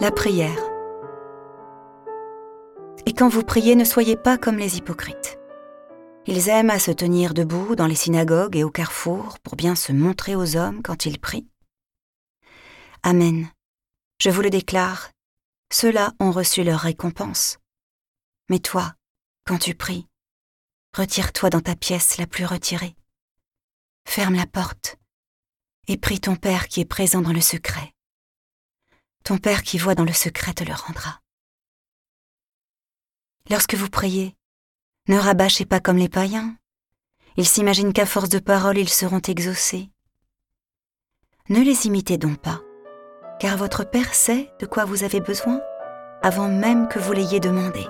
La prière. Et quand vous priez, ne soyez pas comme les hypocrites. Ils aiment à se tenir debout dans les synagogues et au carrefour pour bien se montrer aux hommes quand ils prient. Amen. Je vous le déclare, ceux-là ont reçu leur récompense. Mais toi, quand tu pries, retire-toi dans ta pièce la plus retirée. Ferme la porte et prie ton Père qui est présent dans le secret. Ton Père qui voit dans le secret te le rendra. Lorsque vous priez, ne rabâchez pas comme les païens. Ils s'imaginent qu'à force de paroles ils seront exaucés. Ne les imitez donc pas, car votre Père sait de quoi vous avez besoin avant même que vous l'ayez demandé.